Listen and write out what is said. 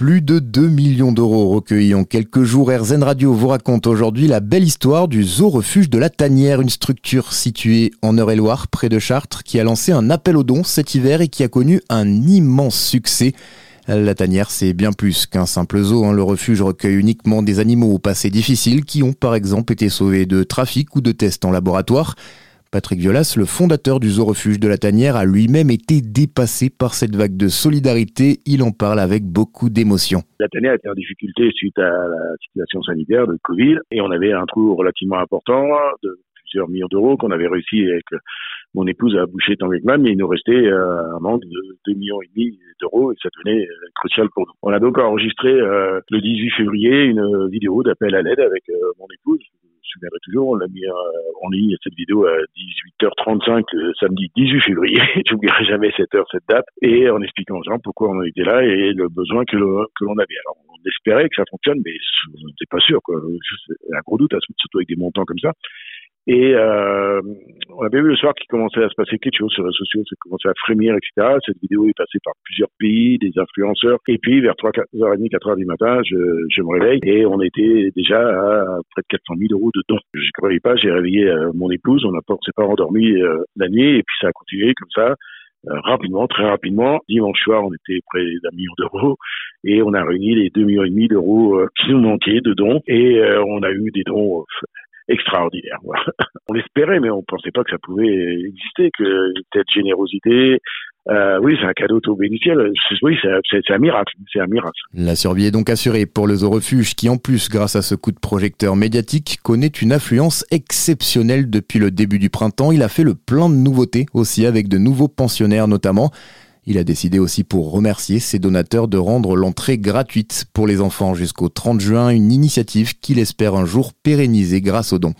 Plus de 2 millions d'euros recueillis en quelques jours. RZN Radio vous raconte aujourd'hui la belle histoire du zoo refuge de la Tanière, une structure située en Eure-et-Loire, près de Chartres, qui a lancé un appel aux dons cet hiver et qui a connu un immense succès. La tanière, c'est bien plus qu'un simple zoo. Hein. Le refuge recueille uniquement des animaux au passé difficile qui ont par exemple été sauvés de trafic ou de tests en laboratoire. Patrick Violas, le fondateur du zoo refuge de la Tanière, a lui-même été dépassé par cette vague de solidarité. Il en parle avec beaucoup d'émotion. La Tanière était en difficulté suite à la situation sanitaire de Covid et on avait un trou relativement important de plusieurs millions d'euros qu'on avait réussi avec mon épouse à boucher tant que mal, mais il nous restait euh, un manque de 2 millions et demi d'euros et ça devenait euh, crucial pour nous. On a donc enregistré euh, le 18 février une vidéo d'appel à l'aide avec mon épouse souviendrai toujours, on l'a mis euh, en ligne cette vidéo à 18h35 le samedi 18 février. J'oublierai jamais cette heure, cette date, et en expliquant aux gens pourquoi on était là et le besoin que l'on avait. Alors, on espérait que ça fonctionne, mais on n'était pas sûr. Quoi. Un gros doute, surtout avec des montants comme ça. Et euh, on avait vu le soir qu'il commençait à se passer quelque chose sur les réseaux sociaux, ça commençait à frémir, etc. Cette vidéo est passée par plusieurs pays, des influenceurs. Et puis, vers 3, 4h30, 4h du matin, je, je me réveille et on était déjà à près de 400 000 euros de dons. Je ne croyais pas, j'ai réveillé euh, mon épouse, on pas, s'est pas endormi euh, la nuit et puis ça a continué comme ça. Euh, rapidement, très rapidement. Dimanche soir, on était près d'un million d'euros et on a réuni les deux millions et demi d'euros qui nous manquaient de dons et on a eu des dons extraordinaire. on l'espérait, mais on ne pensait pas que ça pouvait exister, que cette générosité. Euh, oui, c'est un cadeau tout bénéficiel. Oui, c'est un miracle. C'est un miracle. La survie est donc assurée pour le zoo refuge, qui en plus, grâce à ce coup de projecteur médiatique, connaît une affluence exceptionnelle depuis le début du printemps. Il a fait le plein de nouveautés aussi, avec de nouveaux pensionnaires notamment. Il a décidé aussi pour remercier ses donateurs de rendre l'entrée gratuite pour les enfants jusqu'au 30 juin, une initiative qu'il espère un jour pérenniser grâce aux dons.